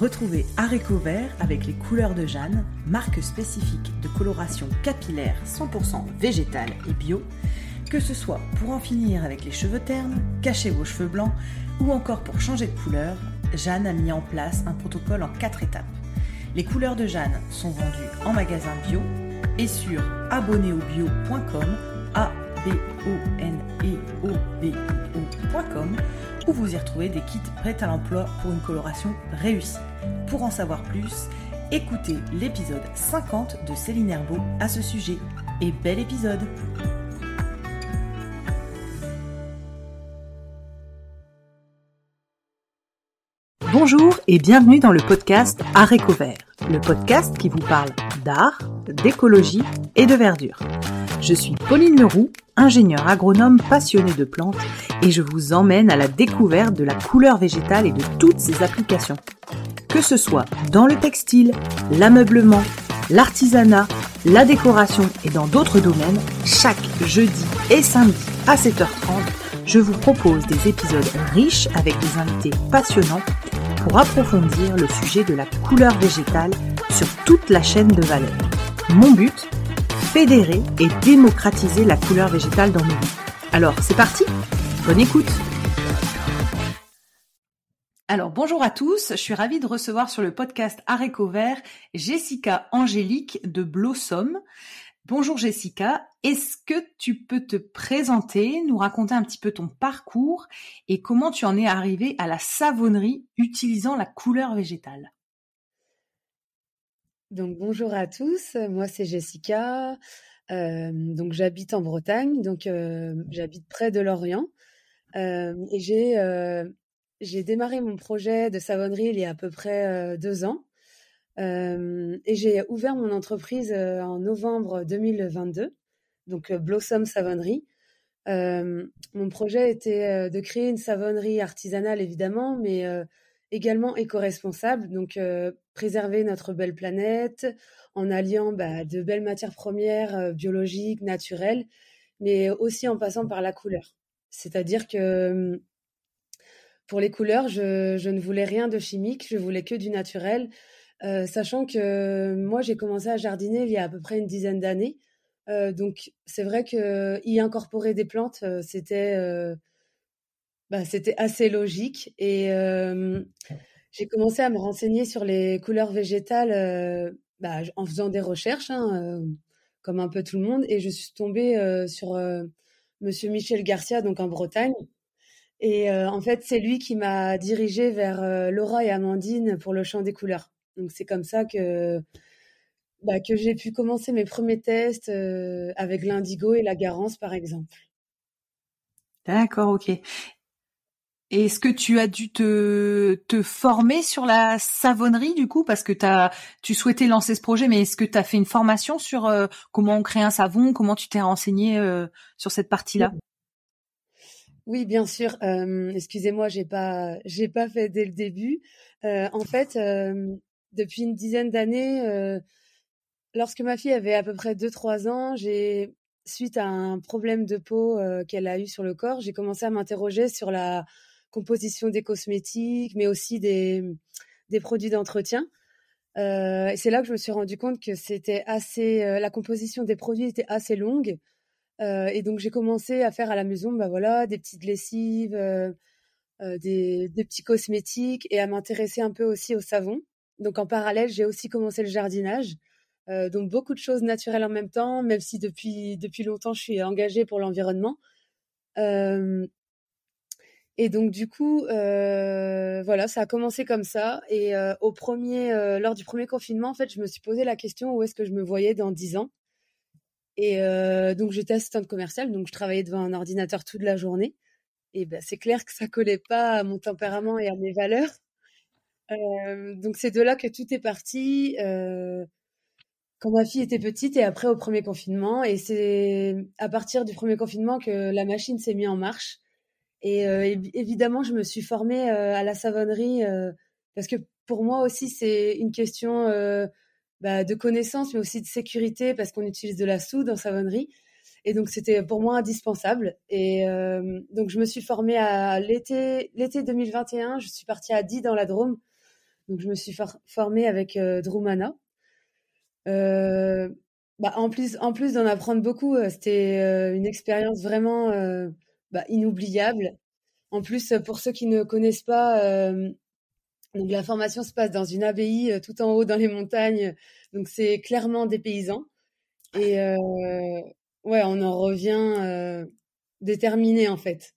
Retrouvez Areco Vert avec les couleurs de Jeanne, marque spécifique de coloration capillaire 100% végétale et bio, que ce soit pour en finir avec les cheveux ternes, cacher vos cheveux blancs ou encore pour changer de couleur, Jeanne a mis en place un protocole en 4 étapes. Les couleurs de Jeanne sont vendues en magasin bio et sur abonnéobio.com, a b o n e o b ocom où vous y retrouvez des kits prêts à l'emploi pour une coloration réussie. Pour en savoir plus, écoutez l'épisode 50 de Céline Herbeau à ce sujet. Et bel épisode Bonjour et bienvenue dans le podcast Art Vert, le podcast qui vous parle d'art, d'écologie et de verdure. Je suis Pauline Leroux, ingénieure agronome passionnée de plantes et je vous emmène à la découverte de la couleur végétale et de toutes ses applications. Que ce soit dans le textile, l'ameublement, l'artisanat, la décoration et dans d'autres domaines, chaque jeudi et samedi à 7h30, je vous propose des épisodes riches avec des invités passionnants pour approfondir le sujet de la couleur végétale sur toute la chaîne de valeur. Mon but Fédérer et démocratiser la couleur végétale dans nos vies. Alors, c'est parti! Bonne écoute! Alors bonjour à tous, je suis ravie de recevoir sur le podcast Aréco Vert Jessica Angélique de Blossom. Bonjour Jessica, est-ce que tu peux te présenter, nous raconter un petit peu ton parcours et comment tu en es arrivée à la savonnerie utilisant la couleur végétale? Donc bonjour à tous, moi c'est Jessica, euh, donc j'habite en Bretagne, donc euh, j'habite près de Lorient. Euh, et j'ai j'ai démarré mon projet de savonnerie il y a à peu près deux ans. Et j'ai ouvert mon entreprise en novembre 2022, donc Blossom Savonnerie. mon projet était de créer une savonnerie artisanale, évidemment, mais également éco-responsable, donc préserver notre belle planète en alliant bah, de belles matières premières biologiques, naturelles, mais aussi en passant par la couleur. C'est-à-dire que pour les couleurs, je, ne voulais rien de chimique, je voulais que du naturel. Euh, sachant que moi, j'ai commencé à jardiner il y a à peu près une dizaine d'années. Euh, donc, c'est vrai que y incorporer des plantes, euh, c'était bah, c'était assez logique. Et j'ai commencé à me renseigner sur les couleurs végétales bah, en faisant des recherches, hein, comme un peu tout le monde. Et je suis tombée sur Monsieur Michel Garcia, donc en Bretagne. Et en fait, c'est lui qui m'a dirigée vers Laura et Amandine pour le champ des couleurs. Donc c'est comme ça que bah, que j'ai pu commencer mes premiers tests euh, avec l'indigo et la garance par exemple. D'accord, ok. Est-ce que tu as dû te, former sur la savonnerie du coup? Parce que as, tu souhaitais lancer ce projet, mais est-ce que tu as fait une formation sur euh, comment on crée un savon, comment tu t'es renseigné euh, sur cette partie-là? Oui, bien sûr. excusez-moi, j'ai pas j'ai pas fait dès le début. en fait, depuis une dizaine d'années, euh, lorsque ma fille avait à peu près 2-3 ans, j'ai, suite à un problème de peau euh, qu'elle a eu sur le corps, j'ai commencé à m'interroger sur la composition des cosmétiques, mais aussi des, produits d'entretien. Euh, c'est là que je me suis rendu compte que c'était assez, la composition des produits était assez longue. et donc j'ai commencé à faire à la maison, bah voilà, des petites lessives, des, petits cosmétiques et à m'intéresser un peu aussi au savon. Donc en parallèle, j'ai aussi commencé le jardinage. Euh, donc beaucoup de choses naturelles en même temps, même si depuis, depuis longtemps je suis engagée pour l'environnement. Euh, et donc du coup, euh, voilà, ça a commencé comme ça. Et au premier, lors du premier confinement, en fait, je me suis posé la question où est-ce que je me voyais dans dix ans? Et donc j'étais assistante commerciale, donc je travaillais devant un ordinateur toute la journée. Et ben c'est clair que ça collait pas à mon tempérament et à mes valeurs. Euh, donc c'est de là que tout est parti euh, quand ma fille était petite et après au premier confinement. Et c'est à partir du premier confinement que la machine s'est mise en marche. Et euh, évidemment, je me suis formée à la savonnerie parce que pour moi aussi, c'est une question bah, de connaissance, mais aussi de sécurité parce qu'on utilise de la soude en savonnerie. Et donc, c'était pour moi indispensable. Et donc, je me suis formée à l'été, l'été 2021. Je suis partie à Die dans la Drôme Donc je me suis formée avec Drumana. Bah, en plus, en plus d'en apprendre beaucoup, c'était une expérience vraiment bah, inoubliable. En plus, pour ceux qui ne connaissent pas, donc la formation se passe dans une abbaye tout en haut dans les montagnes. Donc c'est clairement des paysans. Et ouais, on en revient déterminé en fait.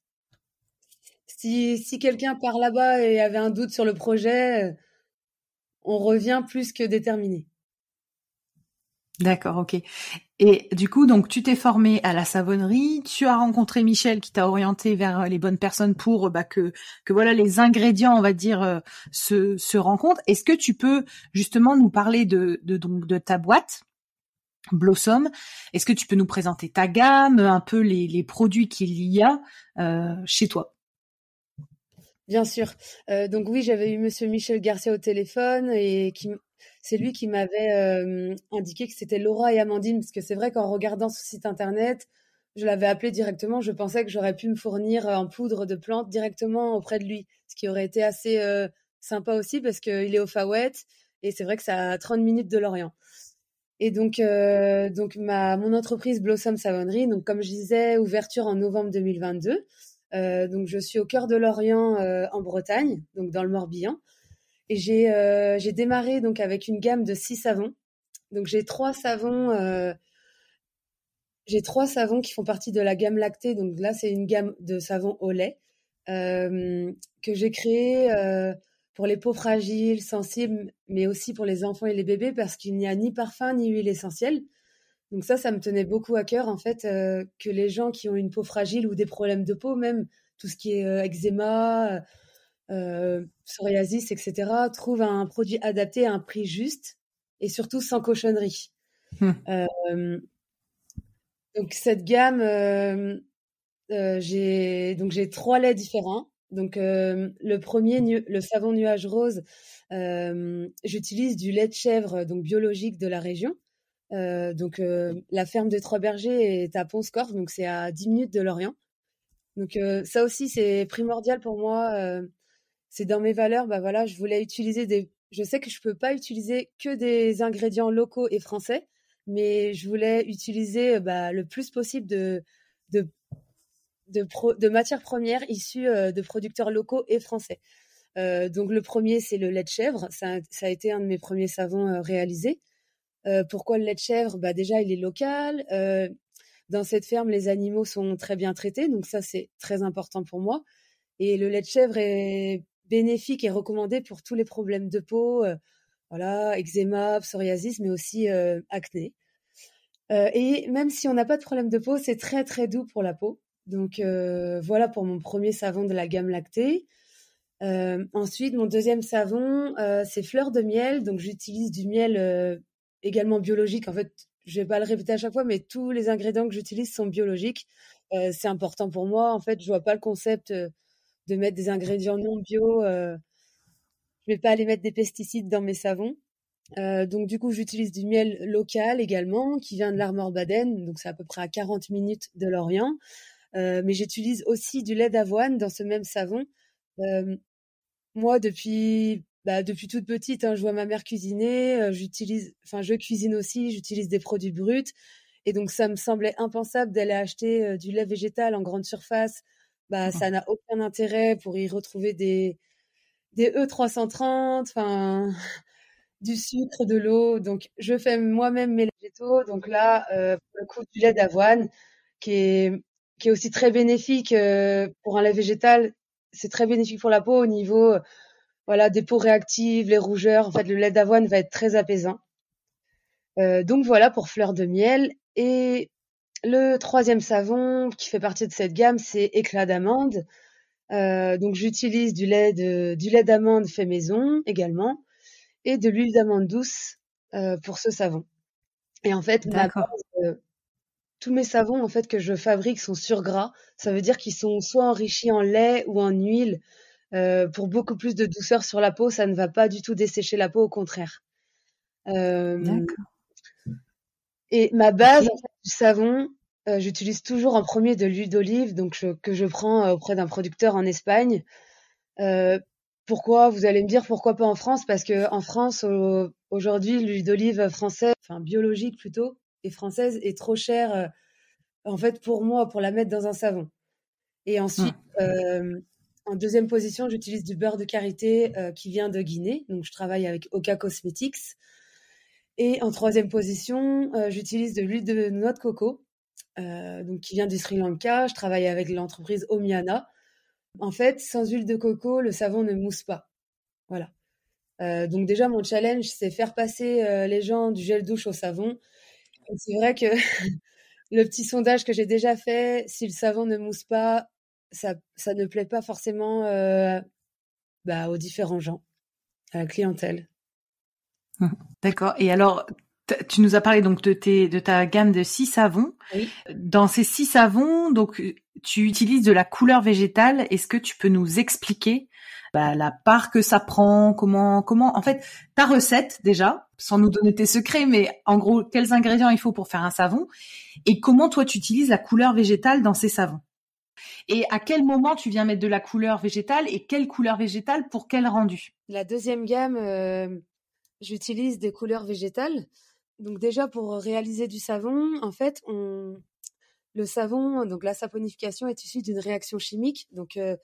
Si, si quelqu'un part là-bas et avait un doute sur le projet, on revient plus que déterminé. D'accord, ok. Et du coup, donc tu t'es formé à la savonnerie, tu as rencontré Michel qui t'a orienté vers euh, les bonnes personnes pour bah, que que voilà les ingrédients, on va dire, euh, se se rencontrent. Est-ce que tu peux justement nous parler de de donc de ta boîte Blossom? Est-ce que tu peux nous présenter ta gamme, un peu les les produits qu'il y a euh, chez toi? Bien sûr. Euh, donc oui, j'avais eu Monsieur Michel Garcia au téléphone et qui c'est lui qui m'avait indiqué que c'était Laura et Amandine, parce que c'est vrai qu'en regardant ce site internet, je l'avais appelé directement, je pensais que j'aurais pu me fournir en poudre de plantes directement auprès de lui, ce qui aurait été assez sympa aussi parce qu'il est au Fawet et c'est vrai que ça a 30 minutes de Lorient. Et donc, donc ma, mon entreprise Blossom Savonnerie, donc comme je disais, ouverture en novembre 2022. donc je suis au cœur de Lorient en Bretagne, donc dans le Morbihan. Et j'ai euh, j'ai démarré donc avec une gamme de six savons. Donc j'ai trois savons euh, j'ai trois savons qui font partie de la gamme lactée. Donc là c'est une gamme de savons au lait euh, que j'ai créé pour les peaux fragiles, sensibles, mais aussi pour les enfants et les bébés parce qu'il n'y a ni parfum ni huile essentielle. Donc ça, ça me tenait beaucoup à cœur en fait que les gens qui ont une peau fragile ou des problèmes de peau, même tout ce qui est eczéma, euh, psoriasis, etc., trouve un produit adapté à un prix juste et surtout sans cochonnerie. Hum. Euh, donc cette gamme, euh, euh, j'ai donc j'ai trois laits différents. Donc le premier, le savon nuage rose, j'utilise du lait de chèvre donc biologique de la région. donc la ferme de Trois Bergers est à Pont-Scorff, donc c'est à 10 minutes de Lorient. Donc ça aussi c'est primordial pour moi c'est dans mes valeurs, bah voilà, je voulais utiliser des. Je sais que je peux pas utiliser que des ingrédients locaux et français, mais je voulais utiliser bah, le plus possible de de de, matières premières issues euh, de producteurs locaux et français. Euh, donc le premier, c'est le lait de chèvre. Ça, a été un de mes premiers savons euh, réalisés. Pourquoi le lait de chèvre? Bah déjà, il est local. Dans cette ferme, les animaux sont très bien traités, donc ça c'est très important pour moi. Et le lait de chèvre est bénéfique et recommandé pour tous les problèmes de peau, euh, voilà, eczéma, psoriasis, mais aussi euh, acné. Euh, et même si on n'a pas de problème de peau, c'est très très doux pour la peau. Donc voilà pour mon premier savon de la gamme lactée. ensuite, mon deuxième savon, c'est fleur de miel. Donc j'utilise du miel également biologique. En fait, je vais pas le répéter à chaque fois, mais tous les ingrédients que j'utilise sont biologiques. c'est important pour moi. En fait, je vois pas le concept de mettre des ingrédients non bio. Euh, je vais pas aller mettre des pesticides dans mes savons. Euh, donc du coup, j'utilise du miel local également, qui vient de l'Armor Baden, donc c'est à peu près à 40 minutes de l'Orient. Euh, mais j'utilise aussi du lait d'avoine dans ce même savon. Moi, depuis bah, depuis toute petite, hein, je vois ma mère cuisiner. J'utilise, enfin, je cuisine aussi. J'utilise des produits bruts, et donc ça me semblait impensable d'aller acheter du lait végétal en grande surface bah, ça n'a aucun intérêt pour y retrouver des, des E330, enfin, du sucre, de l'eau. Donc, je fais moi-même mes végétaux. Donc là, euh, pour le coup, du lait d'avoine, qui est, qui est aussi très bénéfique euh, pour un lait végétal. C'est très bénéfique pour la peau au niveau, voilà, des peaux réactives, les rougeurs. En fait, le lait d'avoine va être très apaisant. Euh, donc voilà pour fleur de miel. Et le troisième savon qui fait partie de cette gamme, c'est éclat d'amande. Euh, donc j'utilise du lait de, du lait d'amande fait maison également et de l'huile d'amande douce euh, pour ce savon. Et en fait, euh, tous mes savons en fait que je fabrique sont sur gras. Ça veut dire qu'ils sont soit enrichis en lait ou en huile pour beaucoup plus de douceur sur la peau. Ça ne va pas du tout dessécher la peau, au contraire. D'accord. Et ma base du savon, euh, j'utilise toujours en premier de l'huile d'olive, donc que je prends euh, auprès d'un producteur en Espagne. Euh, pourquoi Vous allez me dire pourquoi pas en France? Parce que en France, aujourd'hui, l'huile d'olive française, enfin biologique plutôt, et française est trop chère. Euh, en fait, pour moi, pour la mettre dans un savon. Et ensuite, mmh. en deuxième position, j'utilise du beurre de karité qui vient de Guinée. Donc, je travaille avec Oka Cosmetics. Et en troisième position, j'utilise de l'huile de noix de coco, donc qui vient du Sri Lanka. Je travaille avec l'entreprise Omiana. En fait, sans huile de coco, le savon ne mousse pas. Voilà. Euh, donc déjà, mon challenge, c'est faire passer euh, les gens du gel douche au savon. C'est vrai que le petit sondage que j'ai déjà fait, si le savon ne mousse pas, ça, ne plaît pas forcément euh, bah, aux différents gens, à la clientèle. D'accord. Et alors, tu nous as parlé donc de, tes, de ta gamme de six savons. Oui. Dans ces six savons, donc tu utilises de la couleur végétale. Est-ce que tu peux nous expliquer bah, la part que ça prend, comment, comment, en fait, ta recette déjà, sans nous donner tes secrets, mais en gros, quels ingrédients il faut pour faire un savon, et comment toi tu utilises la couleur végétale dans ces savons? Et à quel moment tu viens mettre de la couleur végétale et quelle couleur végétale pour quel rendu? La deuxième gamme, euh, j'utilise des couleurs végétales. Donc déjà pour réaliser du savon, en fait, on, le savon, donc la saponification est issue d'une réaction chimique. Donc euh,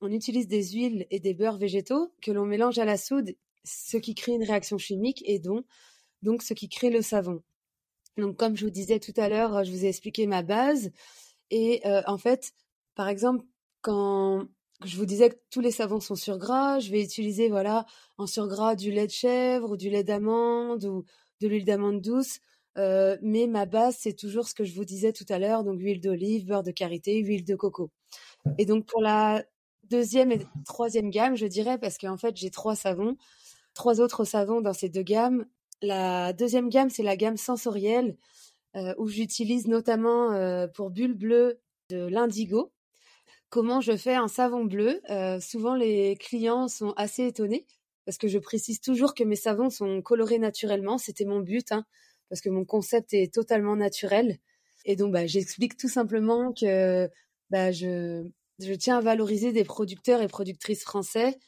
on utilise des huiles et des beurres végétaux que l'on mélange à la soude, ce qui crée une réaction chimique et donc, donc ce qui crée le savon. Donc comme je vous disais tout à l'heure, je vous ai expliqué ma base. Et euh, en fait, par exemple, quand je vous disais que tous les savons sont sur gras, je vais utiliser voilà en surgras du lait de chèvre ou du lait d'amande ou de l'huile d'amande douce. Euh, mais ma base, c'est toujours ce que je vous disais tout à l'heure, donc huile d'olive, beurre de karité, huile de coco. Et donc pour la deuxième et troisième gamme, je dirais, parce qu'en fait j'ai trois savons, trois autres savons dans ces deux gammes. La deuxième gamme, c'est la gamme sensorielle, euh, où j'utilise notamment euh, pour bulles bleues de l'indigo. Comment je fais un savon bleu Souvent les clients sont assez étonnés parce que je précise toujours que mes savons sont colorés naturellement. C'était mon but, hein, parce que mon concept est totalement naturel. Et donc, bah, j'explique tout simplement que bah, je, tiens à valoriser des producteurs et productrices français,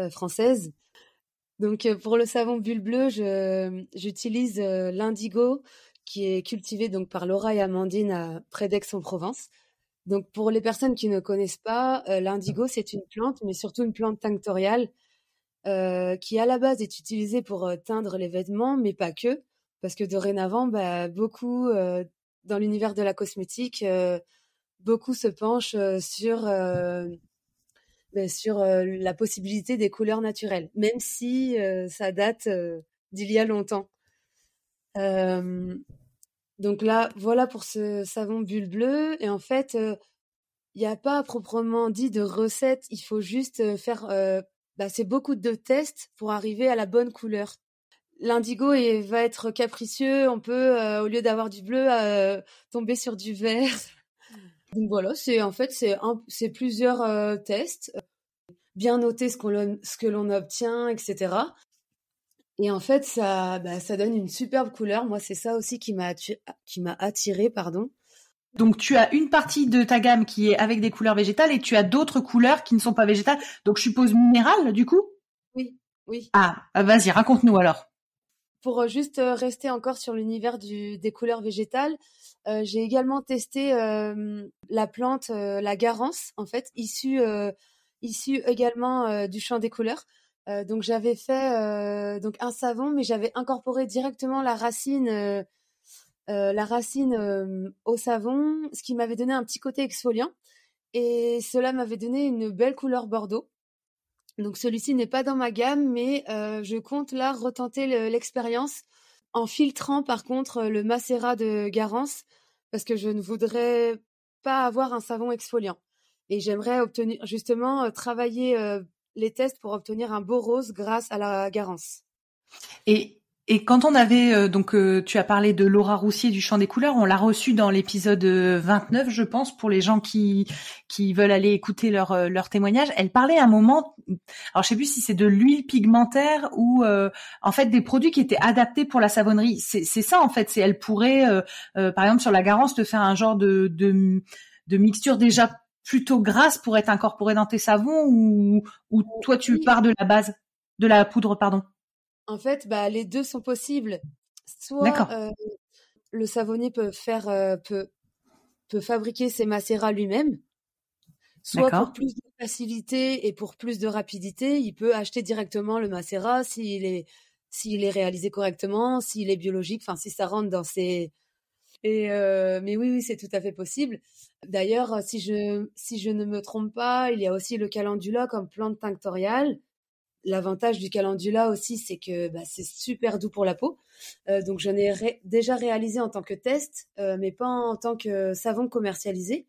euh, françaises. Donc, euh, pour le savon bulle bleu, j'utilise euh, l'indigo qui est cultivé donc par Laura et Amandine à, près d'Aix-en-Provence. Donc, pour les personnes qui ne connaissent pas, l'indigo, c'est une plante, mais surtout une plante tinctoriale euh, qui à la base est utilisé pour euh, teindre les vêtements, mais pas que, parce que dorénavant, bah, beaucoup euh, dans l'univers de la cosmétique, beaucoup se penchent sur la possibilité des couleurs naturelles, même si ça date d'il y a longtemps. Donc là, voilà pour ce savon bulle bleu. Et en fait, il n'y a pas proprement dit de recette. Il faut juste faire bah, c'est beaucoup de tests pour arriver à la bonne couleur. L'indigo va être capricieux, on peut, euh, au lieu d'avoir du bleu, euh, tomber sur du vert. Donc voilà, c'est en fait c'est plusieurs euh, tests, bien noter ce que l'on obtient, etc. Et en fait, ça, bah, ça donne une superbe couleur. Moi, c'est ça aussi qui m'a qui m'a attiré, pardon. Donc tu as une partie de ta gamme qui est avec des couleurs végétales et tu as d'autres couleurs qui ne sont pas végétales. Donc je suppose minérales du coup? Oui, oui. Ah, vas-y, raconte-nous alors. Pour euh, juste euh, rester encore sur l'univers des couleurs végétales, euh, j'ai également testé la plante, la garance, en fait, issue, issue également du champ des couleurs. Donc j'avais fait donc un savon, mais j'avais incorporé directement la racine euh, la racine euh, au savon, ce qui m'avait donné un petit côté exfoliant. Et cela m'avait donné une belle couleur bordeaux. Donc celui-ci n'est pas dans ma gamme, mais euh, je compte là retenter l'expérience en filtrant par contre le macérat de Garance parce que je ne voudrais pas avoir un savon exfoliant. Et j'aimerais obtenir justement travailler les tests pour obtenir un beau rose grâce à la Garance. Et et quand on avait euh, donc euh, tu as parlé de Laura Roussier du Chant des couleurs, on l'a reçu dans l'épisode 29 je pense pour les gens qui qui veulent aller écouter leur euh, leur témoignage, elle parlait à un moment alors je sais plus si c'est de l'huile pigmentaire ou en fait des produits qui étaient adaptés pour la savonnerie. C'est c'est ça en fait, c'est elle pourrait par exemple sur la Garance te faire un genre de de de mixture déjà plutôt grasses pour être incorporées dans tes savons ou, ou toi tu pars de la base, de la poudre, pardon? En fait, bah, les deux sont possibles. Soit euh, le savonnier peut faire, euh, peut, peut fabriquer ses macérats lui-même, soit pour plus de facilité et pour plus de rapidité, il peut acheter directement le macérat s'il est s'il est réalisé correctement, s'il est biologique, enfin si ça rentre dans ses et euh, mais oui oui c'est tout à fait possible. D'ailleurs si je si je ne me trompe pas, il y a aussi le calendula comme plante tinctoriale. L'avantage du calendula aussi c'est que bah, c'est super doux pour la peau. Euh, donc j'en ai déjà réalisé en tant que test, euh, mais pas en tant que savon commercialisé.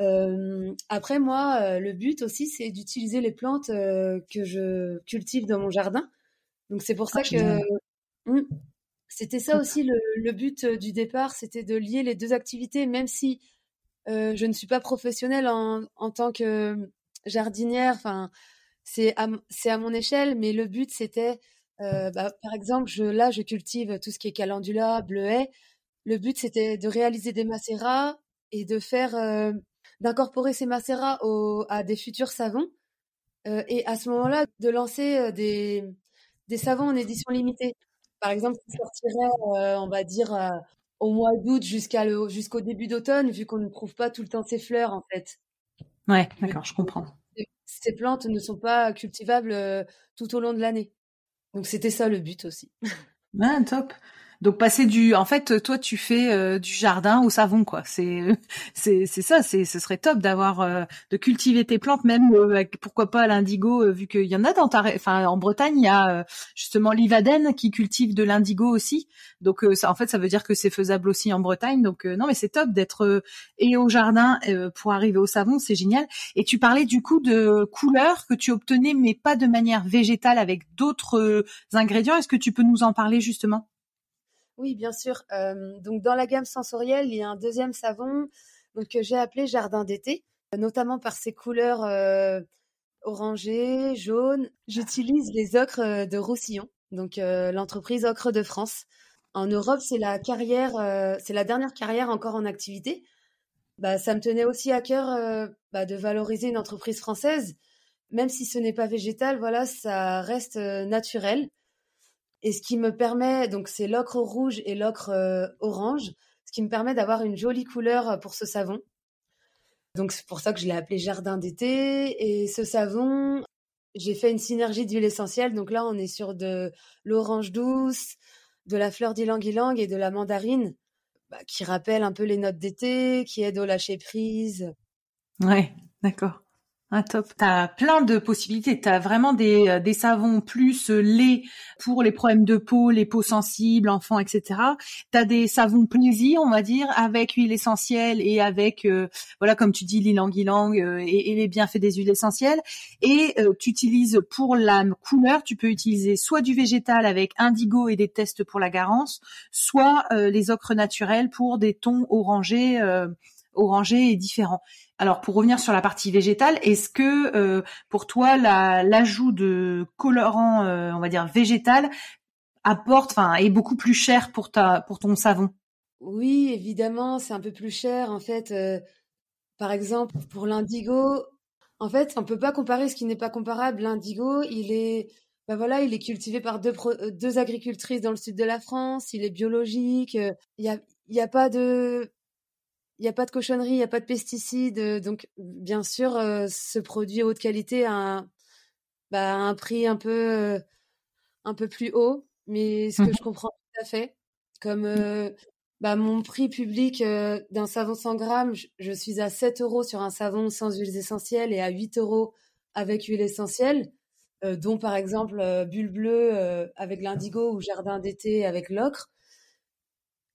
Euh, après moi, euh, le but aussi, c'est d'utiliser les plantes euh, que je cultive dans mon jardin. Donc c'est pour ça ah, que mmh, c'était ça aussi le, le, but du départ, c'était de lier les deux activités, même si je ne suis pas professionnelle en, en tant que jardinière. Enfin, c'est à, à mon échelle, mais le but c'était, bah, par exemple, là, je cultive tout ce qui est calendula, bleuet. Le but c'était de réaliser des macérats et de faire d'incorporer ces macérats à des futurs savons euh, et à ce moment-là de lancer euh, des, des savons en édition limitée. Par exemple, qui sortirait, euh, on va dire, au mois d'août jusqu'à jusqu'au début d'automne, vu qu'on ne trouve pas tout le temps ces fleurs, en fait. Ouais, d'accord, je comprends. Ces plantes ne sont pas cultivables tout au long de l'année. Donc c'était ça le but aussi. Ah, top. Donc passer du, en fait, toi tu fais euh, du jardin au savon, quoi. C'est c'est ça. C'est ce serait top d'avoir euh, de cultiver tes plantes, même euh, pourquoi pas l'indigo, vu qu'il y en a dans ta, enfin en Bretagne, il y a justement l'Ivaden qui cultive de l'indigo aussi. Donc ça, en fait, ça veut dire que c'est faisable aussi en Bretagne. Donc non, mais c'est top d'être et au jardin pour arriver au savon, c'est génial. Et tu parlais du coup de couleurs que tu obtenais, mais pas de manière végétale avec d'autres ingrédients. Est-ce que tu peux nous en parler justement? Oui, bien sûr. Donc dans la gamme sensorielle, il y a un deuxième savon que j'ai appelé Jardin d'été, notamment par ses couleurs orangées, jaunes. J'utilise les ocres de Roussillon, donc l'entreprise Ocre de France. En Europe, c'est la carrière, c'est la dernière carrière encore en activité. Bah, ça me tenait aussi à cœur bah, de valoriser une entreprise française, même si ce n'est pas végétal. Voilà, ça reste naturel. Et ce qui me permet, donc c'est l'ocre rouge et l'ocre euh, orange, ce qui me permet d'avoir une jolie couleur euh, pour ce savon. Donc c'est pour ça que je l'ai appelé jardin d'été. Et ce savon, j'ai fait une synergie d'huile essentielle. Donc là, on est sur de l'orange douce, de la fleur d'ylang-ylang et de la mandarine, bah, qui rappellent un peu les notes d'été, qui aident au lâcher prise. Ouais, d'accord. Ah top, t'as plein de possibilités. T'as vraiment des, euh, savons plus euh, lait pour les problèmes de peau, les peaux sensibles, enfants, etc. T'as des savons plaisir, on va dire, avec huile essentielle et avec, euh, voilà, comme tu dis, l'ilang-ilang et, et, les bienfaits des huiles essentielles. Et tu utilises pour la couleur, tu peux utiliser soit du végétal avec indigo et des tests pour la garance, soit les ocres naturels pour des tons orangés, orangés et différents. Alors pour revenir sur la partie végétale, est-ce que euh, pour toi l'ajout de colorant, euh, on va dire végétal, apporte, enfin, est beaucoup plus cher pour ta pour ton savon? Oui, évidemment, c'est un peu plus cher en fait. Euh, par exemple, pour l'indigo, en fait, on peut pas comparer ce qui n'est pas comparable. L'indigo, il est ben voilà, il est cultivé par deux, agricultrices dans le sud de la France, il est biologique, il y a, y a pas de il n'y a pas de cochonnerie, il n'y a pas de pesticides. Euh, donc, bien sûr, euh, ce produit haute qualité a un, bah, un prix un peu, euh, un peu plus haut, mais ce que mmh je comprends tout à fait. Comme bah, mon prix public d'un savon 100 grammes, je, suis à 7 euros sur un savon sans huiles essentielles et à 8 euros avec huile essentielle, dont par exemple Bulle Bleue avec l'indigo ou Jardin d'été avec l'ocre.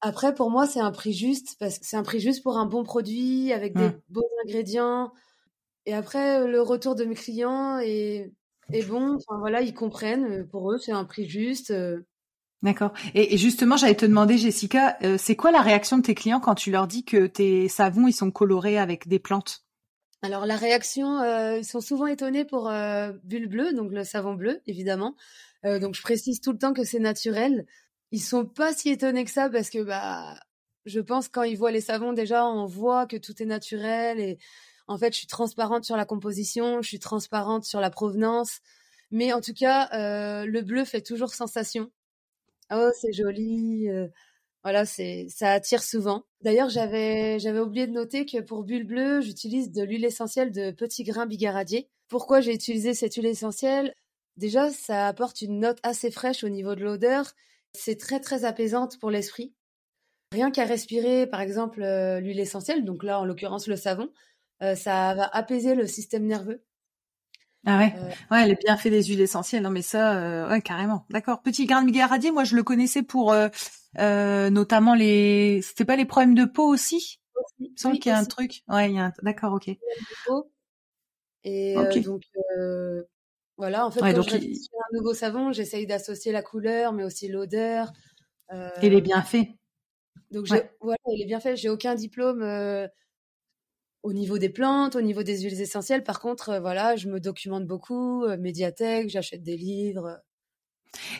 Après, pour moi, c'est un prix juste parce que c'est un prix juste pour un bon produit avec des mmh. beaux ingrédients. Et après, le retour de mes clients est, est bon. Enfin, voilà, ils comprennent. Pour eux, c'est un prix juste. Euh. D'accord. Et, justement, j'allais te demander, Jessica, euh, c'est quoi la réaction de tes clients quand tu leur dis que tes savons ils sont colorés avec des plantes? Alors la réaction, euh, ils sont souvent étonnés pour Bulle Bleue, donc le savon bleu, évidemment. donc je précise tout le temps que c'est naturel ils sont pas si étonnés que ça parce que bah je pense quand ils voient les savons déjà on voit que tout est naturel et En fait, je suis transparente sur la composition, je suis transparente sur la provenance. Mais en tout cas, euh, le bleu fait toujours sensation. Oh, c'est joli. Euh, voilà, c'est ça attire souvent. D'ailleurs, j'avais j'avais oublié de noter que pour bulle bleue, j'utilise de l'huile essentielle de petits grains bigaradier. Pourquoi j'ai utilisé cette huile essentielle? Déjà, ça apporte une note assez fraîche au niveau de l'odeur. C'est très très apaisante pour l'esprit. Rien qu'à respirer, par exemple, euh, l'huile essentielle, donc là en l'occurrence le savon, euh, ça va apaiser le système nerveux. Ah ouais, euh, ouais, les bienfaits des huiles essentielles. Non mais ça, ouais, carrément. D'accord. Petit grain de bigaradier, moi je le connaissais pour notamment les. C'était pas les problèmes de peau aussi? Il me semble qu'il y a un truc. Ouais, il y a un. D'accord, ok. Et donc voilà, en fait, nouveau savon, j'essaye d'associer la couleur, mais aussi l'odeur. Et les bienfaits. Donc voilà, il est bien fait. J'ai aucun diplôme euh, au niveau des plantes, au niveau des huiles essentielles. Par contre, euh, voilà, je me documente beaucoup, euh, médiathèque, j'achète des livres.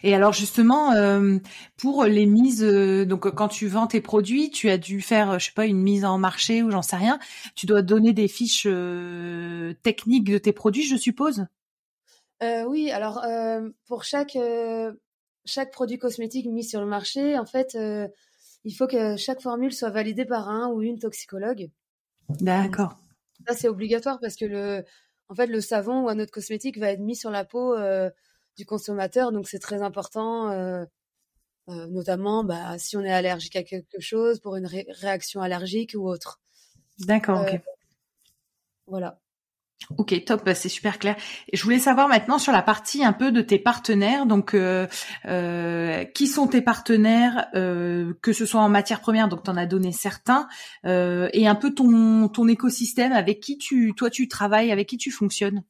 Et alors justement, pour les mises, donc quand tu vends tes produits, tu as dû faire, je sais pas, une mise en marché ou j'en sais rien. Tu dois donner des fiches techniques de tes produits, je suppose? Oui, alors pour chaque chaque produit cosmétique mis sur le marché, en fait, il faut que chaque formule soit validée par un ou une toxicologue. D'accord. Ça, c'est obligatoire parce que le, en fait, le savon ou un autre cosmétique va être mis sur la peau euh, du consommateur, donc c'est très important, euh, euh, notamment bah, si on est allergique à quelque chose, pour une réaction allergique ou autre. D'accord, ok. Voilà. Ok, top, bah, c'est super clair. Je voulais savoir maintenant sur la partie un peu de tes partenaires. Donc, euh, euh, qui sont tes partenaires, euh, que ce soit en matière première, donc tu en as donné certains, et un peu ton ton écosystème avec qui tu, toi, tu travailles, avec qui tu fonctionnes?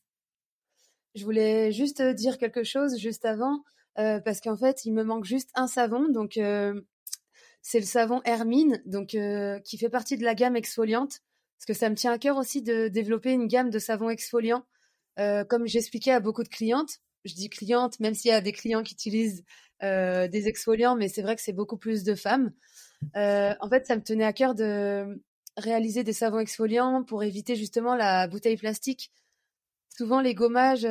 Je voulais juste dire quelque chose juste avant, parce qu'en fait, il me manque juste un savon, donc c'est le savon Hermine, donc qui fait partie de la gamme exfoliante parce que ça me tient à cœur aussi de développer une gamme de savons exfoliants. Euh, comme j'expliquais à beaucoup de clientes, je dis clientes, même s'il y a des clients qui utilisent euh, des exfoliants, mais c'est vrai que c'est beaucoup plus de femmes. Euh, en fait, ça me tenait à cœur de réaliser des savons exfoliants pour éviter justement la bouteille plastique. Souvent, les gommages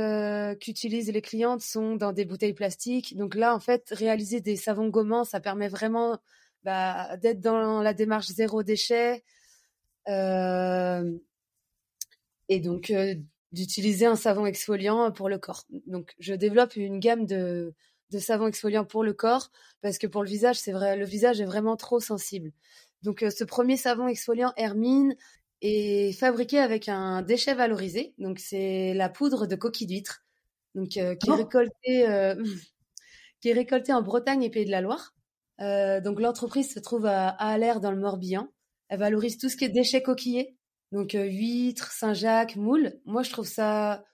qu'utilisent les clientes sont dans des bouteilles plastiques. Donc là, en fait, réaliser des savons gommants, ça permet vraiment bah, d'être dans la démarche zéro déchet, et donc euh, d'utiliser un savon exfoliant pour le corps. Donc je développe une gamme de, de savons exfoliants pour le corps parce que pour le visage, c'est vrai, le visage est vraiment trop sensible. Donc euh, ce premier savon exfoliant Hermine est fabriqué avec un déchet valorisé. Donc c'est la poudre de coquille d'huître, donc qui est oh. récoltée qui est récoltée en Bretagne et Pays de la Loire. donc l'entreprise se trouve à, à Aller dans le Morbihan. Elle valorise tout ce qui est déchets coquillés. Donc euh, huîtres, Saint-Jacques, moules. Moi, je trouve ça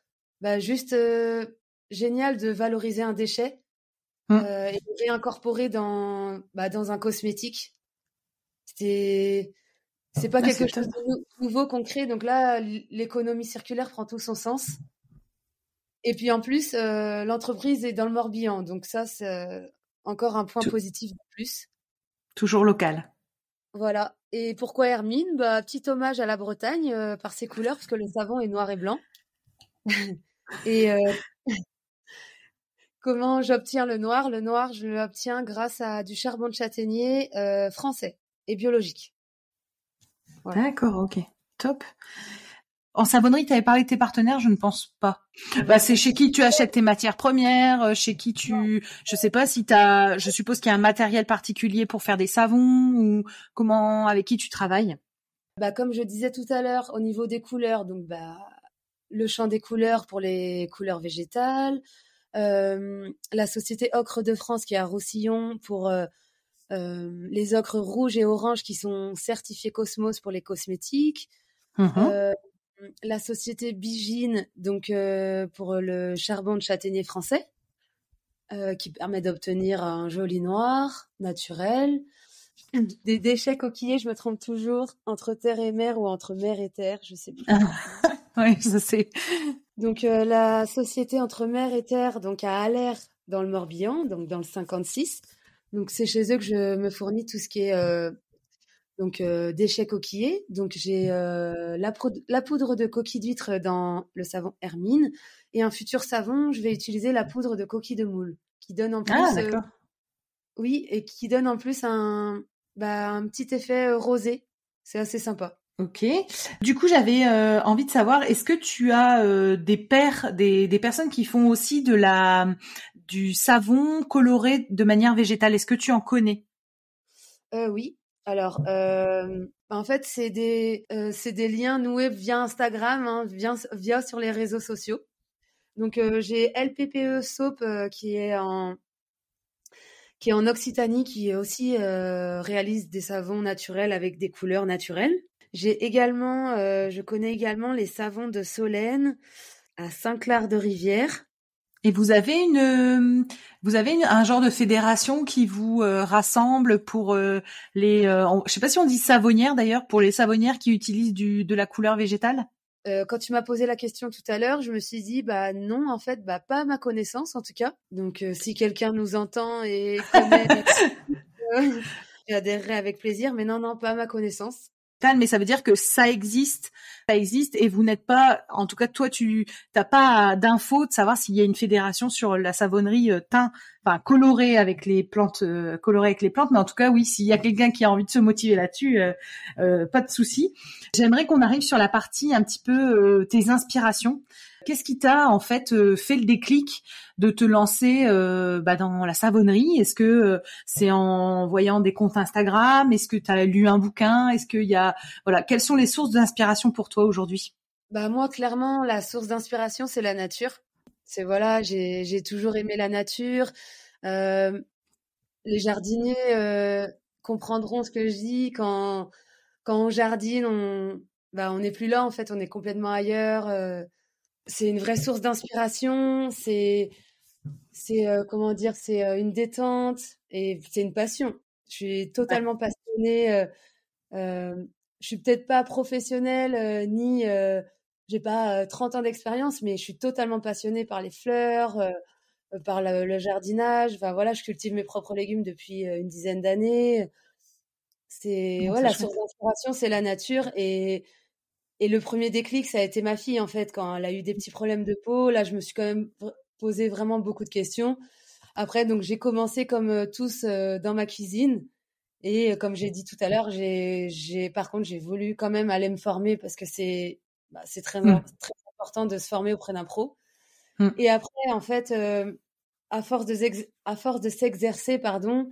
bah, juste euh, génial de valoriser un déchet mmh. euh, et de réincorporer dans, bah, dans un cosmétique. C'est c'est pas quelque chose de nouveau qu'on crée. Donc là, l'économie circulaire prend tout son sens. Et puis en plus, l'entreprise est dans le Morbihan. Donc ça, c'est encore un point positif de plus. Toujours local. Voilà. Et pourquoi Hermine? Bah, Petit hommage à la Bretagne euh, par ses couleurs, parce que le savon est noir et blanc. et euh, comment j'obtiens le noir? Le noir, je l'obtiens grâce à du charbon de châtaignier euh, français et biologique. D'accord, ok. Top. En savonnerie, tu avais parlé de tes partenaires, je ne pense pas. Bah, c'est chez qui tu achètes tes matières premières, euh, chez qui tu, je sais pas si tu as, je suppose qu'il y a un matériel particulier pour faire des savons ou comment, avec qui tu travailles. Bah, comme je disais tout à l'heure, au niveau des couleurs, donc bah, le champ des couleurs pour les couleurs végétales, euh, la société Ocre de France qui est à Roussillon pour euh, les ocres rouges et oranges qui sont certifiés Cosmos pour les cosmétiques. Mmh la société Bigine, donc euh, pour le charbon de châtaignier français, euh, qui permet d'obtenir un joli noir naturel. Des déchets coquillés, je me trompe toujours, entre terre et mer ou entre mer et terre, je sais plus. oui, je sais. Donc euh, la société entre mer et terre, donc à Aller dans le Morbihan, donc dans le 56. Donc c'est chez eux que je me fournis tout ce qui est donc déchets coquillés. Donc j'ai la, la, poudre de coquille d'huître dans le savon Hermine et un futur savon, je vais utiliser la poudre de coquille de moule qui donne en ah, plus oui et qui donne en plus un bah, un petit effet rosé. C'est assez sympa. Ok. Du coup, j'avais euh, envie de savoir, est-ce que tu as euh, des pères, des, des, personnes qui font aussi de la du savon coloré de manière végétale? Est-ce que tu en connais? Euh, Oui. Alors, en fait, c'est des c'est des liens noués via Instagram, hein, via, sur les réseaux sociaux. Donc, j'ai LPPE Soap qui est en qui est en Occitanie, qui aussi réalise des savons naturels avec des couleurs naturelles. J'ai également, euh, je connais également les savons de Solène à Saint-Clair de Rivière. Et vous avez une, vous avez un genre de fédération qui vous euh, rassemble pour euh, les, je sais pas si on dit savonnières d'ailleurs, pour les savonnières qui utilisent du, de la couleur végétale? quand tu m'as posé la question tout à l'heure, je me suis dit bah non en fait bah pas à ma connaissance en tout cas. Donc si quelqu'un nous entend et connaît, j'adhérerai avec plaisir, mais non non pas à ma connaissance mais ça veut dire que ça existe, ça existe, et vous n'êtes pas, en tout cas toi, tu t'as pas d'infos de savoir s'il y a une fédération sur la savonnerie euh, teint, enfin colorée avec les plantes, euh, colorée avec les plantes, mais en tout cas oui, s'il y a quelqu'un qui a envie de se motiver là-dessus, euh pas de souci. J'aimerais qu'on arrive sur la partie un petit peu tes inspirations. Qu'est-ce qui t'a en fait euh, fait le déclic de te lancer euh, bah, dans la savonnerie? Est-ce que euh, c'est en voyant des comptes Instagram? Est-ce que tu as lu un bouquin? Est-ce qu'il y a voilà quelles sont les sources d'inspiration pour toi aujourd'hui? Bah moi clairement la source d'inspiration c'est la nature. C'est voilà j'ai toujours aimé la nature. les jardiniers comprendront ce que je dis quand quand on jardine on bah on n'est plus là en fait on est complètement ailleurs c'est une vraie source d'inspiration. C'est, c'est euh, comment dire, c'est euh, une détente et c'est une passion. Je suis totalement passionnée. Euh, euh, je suis peut-être pas professionnelle ni j'ai pas 30 ans d'expérience, mais je suis totalement passionnée par les fleurs, par le, jardinage. Enfin voilà, je cultive mes propres légumes depuis une dizaine d'années. C'est voilà, la source d'inspiration, c'est la nature et et le premier déclic, ça a été ma fille, en fait, quand elle a eu des petits problèmes de peau. Là, je me suis quand même posé vraiment beaucoup de questions. Après, donc, j'ai commencé comme euh, tous euh, dans ma cuisine. Et euh, comme j'ai dit tout à l'heure, j'ai, par contre, j'ai voulu quand même aller me former parce que c'est, bah, c'est très, mmh. très important de se former auprès d'un pro. Mmh. Et après, en fait, à force de, à force de s'exercer, pardon,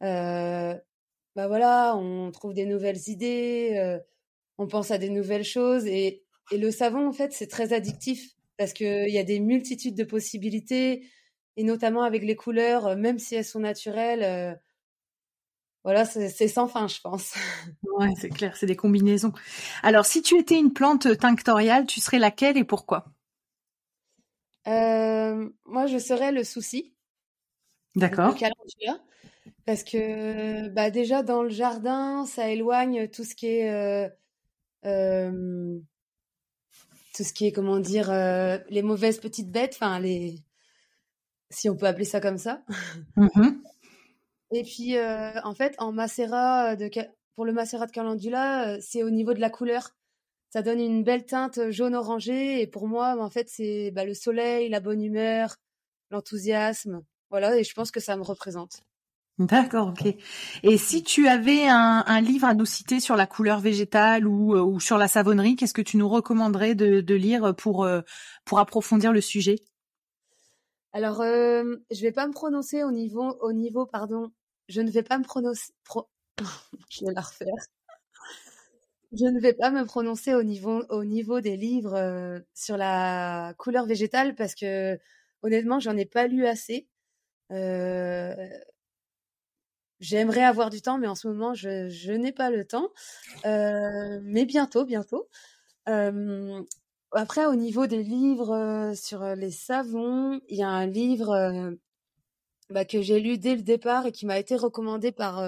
bah voilà, on trouve des nouvelles idées on pense à des nouvelles choses et, le savon en fait c'est très addictif parce qu'il y a des multitudes de possibilités et notamment avec les couleurs, euh, même si elles sont naturelles, euh, voilà, c'est sans fin, je pense. Ouais, c'est clair, c'est des combinaisons. Alors, si tu étais une plante tinctoriale, tu serais laquelle et pourquoi? Euh, Moi, je serais le souci. D'accord. Parce que bah, déjà, dans le jardin, ça éloigne tout ce qui est euh, tout ce qui est, comment dire, euh, les mauvaises petites bêtes, enfin, les. Si on peut appeler ça comme ça. Mmh Et puis, euh, en fait, en macérat de, pour le macérat de calendula, c'est au niveau de la couleur. Ça donne une belle teinte jaune-orangé. Et pour moi, en fait, c'est bah, le soleil, la bonne humeur, l'enthousiasme. Voilà, et je pense que ça me représente. D'accord, ok. Et si tu avais un, livre à nous citer sur la couleur végétale ou, euh, sur la savonnerie, qu'est-ce que tu nous recommanderais de, lire pour, euh, pour approfondir le sujet? Alors, euh, je vais pas me prononcer au niveau, au niveau, pardon, je ne vais pas me prononcer, je vais la refaire. Je ne vais pas me prononcer au niveau, au niveau des livres sur la couleur végétale parce que honnêtement, j'en ai pas lu assez. J'aimerais avoir du temps, mais en ce moment, je, n'ai pas le temps. Euh, mais bientôt, bientôt. Euh, après, au niveau des livres euh, sur les savons, il y a un livre bah, que j'ai lu dès le départ et qui m'a été recommandé par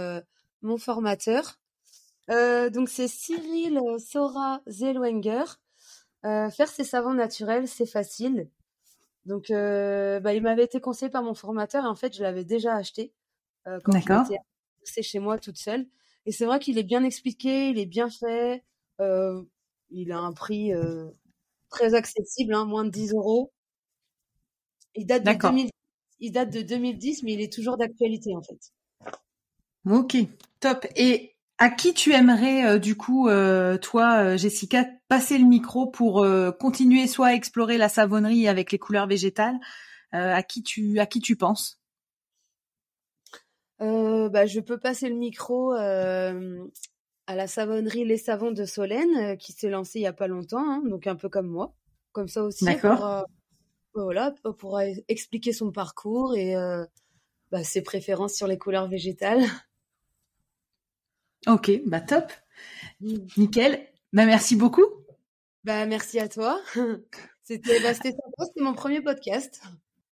mon formateur. donc, c'est Cyril Sora Zellwenger. faire ses savons naturels, c'est facile. Donc, bah, il m'avait été conseillé par mon formateur et en fait, je l'avais déjà acheté. Euh, quand. C'est chez moi toute seule. Et c'est vrai qu'il est bien expliqué, il est bien fait. Euh, il a un prix euh, très accessible, hein, moins de 10 euros. Il date, de il date de 2010, mais il est toujours d'actualité en fait. Ok, top. Et à qui tu aimerais euh, du coup, euh, toi, Jessica, passer le micro pour continuer soit à explorer la savonnerie avec les couleurs végétales À qui tu à qui tu penses? Bah, je peux passer le micro à la savonnerie Les Savons de Solène qui s'est lancée il y a pas longtemps, hein, donc un peu comme moi, comme ça aussi. D'accord. voilà, pour expliquer son parcours et bah, ses préférences sur les couleurs végétales. Ok, bah top. Mm. Nickel. Bah merci beaucoup. Bah merci à toi. C'était bah, c'était mon premier podcast.